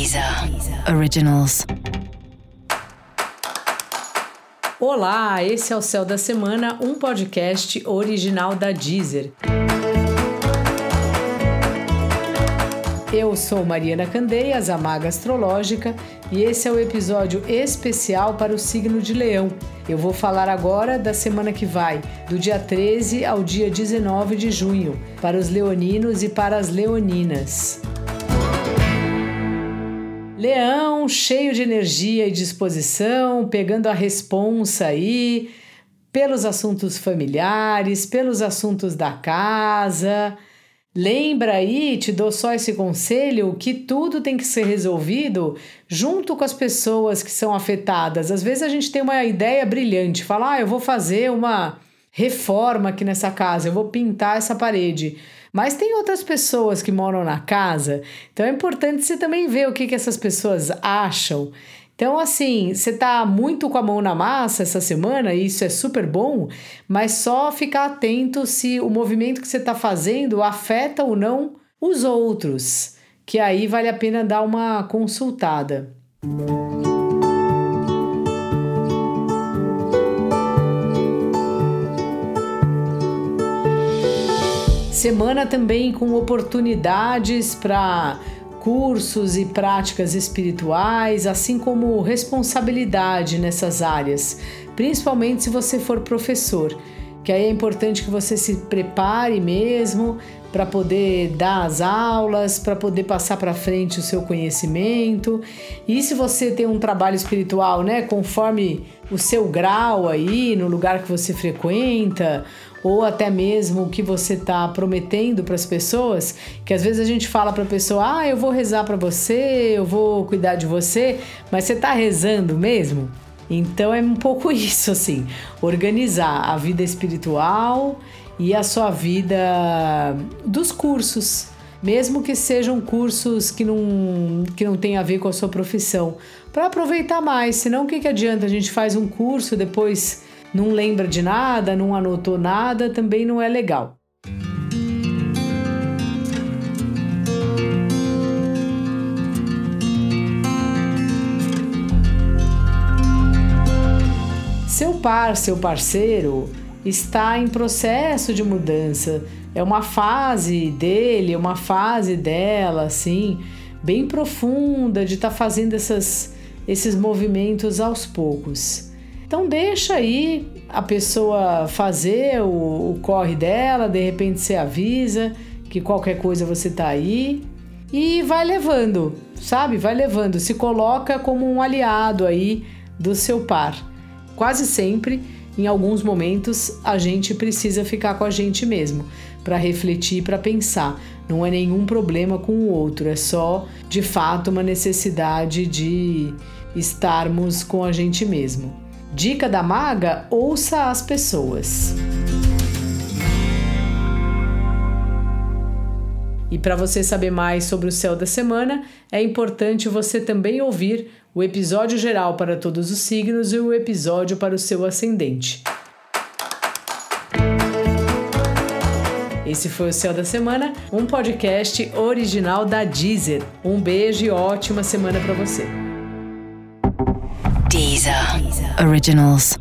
Deezer Originals. Olá, esse é o Céu da Semana, um podcast original da Deezer. Eu sou Mariana Candeias, a Maga Astrológica, e esse é o episódio especial para o signo de Leão. Eu vou falar agora da semana que vai, do dia 13 ao dia 19 de junho, para os leoninos e para as leoninas. Leão, cheio de energia e disposição, pegando a responsa aí pelos assuntos familiares, pelos assuntos da casa. Lembra aí, te dou só esse conselho, que tudo tem que ser resolvido junto com as pessoas que são afetadas. Às vezes a gente tem uma ideia brilhante, fala, ah, eu vou fazer uma reforma aqui nessa casa, eu vou pintar essa parede. Mas tem outras pessoas que moram na casa, então é importante você também ver o que, que essas pessoas acham. Então, assim, você tá muito com a mão na massa essa semana, e isso é super bom, mas só ficar atento se o movimento que você está fazendo afeta ou não os outros, que aí vale a pena dar uma consultada. Semana também com oportunidades para cursos e práticas espirituais, assim como responsabilidade nessas áreas, principalmente se você for professor, que aí é importante que você se prepare mesmo para poder dar as aulas, para poder passar para frente o seu conhecimento. E se você tem um trabalho espiritual, né, conforme o seu grau aí no lugar que você frequenta, ou até mesmo o que você está prometendo para as pessoas, que às vezes a gente fala para a pessoa: "Ah, eu vou rezar para você, eu vou cuidar de você", mas você está rezando mesmo? Então é um pouco isso assim, organizar a vida espiritual e a sua vida dos cursos, mesmo que sejam cursos que não, que não tem a ver com a sua profissão, para aproveitar mais. Senão, o que, que adianta? A gente faz um curso, depois não lembra de nada, não anotou nada, também não é legal. Seu par, seu parceiro, está em processo de mudança. É uma fase dele, uma fase dela, assim, bem profunda de estar tá fazendo essas, esses movimentos aos poucos. Então deixa aí a pessoa fazer o, o corre dela, de repente você avisa que qualquer coisa você tá aí e vai levando, sabe? Vai levando, se coloca como um aliado aí do seu par. Quase sempre, em alguns momentos, a gente precisa ficar com a gente mesmo para refletir, para pensar. Não é nenhum problema com o outro, é só de fato uma necessidade de estarmos com a gente mesmo. Dica da maga: ouça as pessoas. E para você saber mais sobre o céu da semana, é importante você também ouvir o episódio geral para todos os signos e o episódio para o seu ascendente. Esse foi o Céu da Semana, um podcast original da Deezer. Um beijo e ótima semana para você. Deezer. Originals.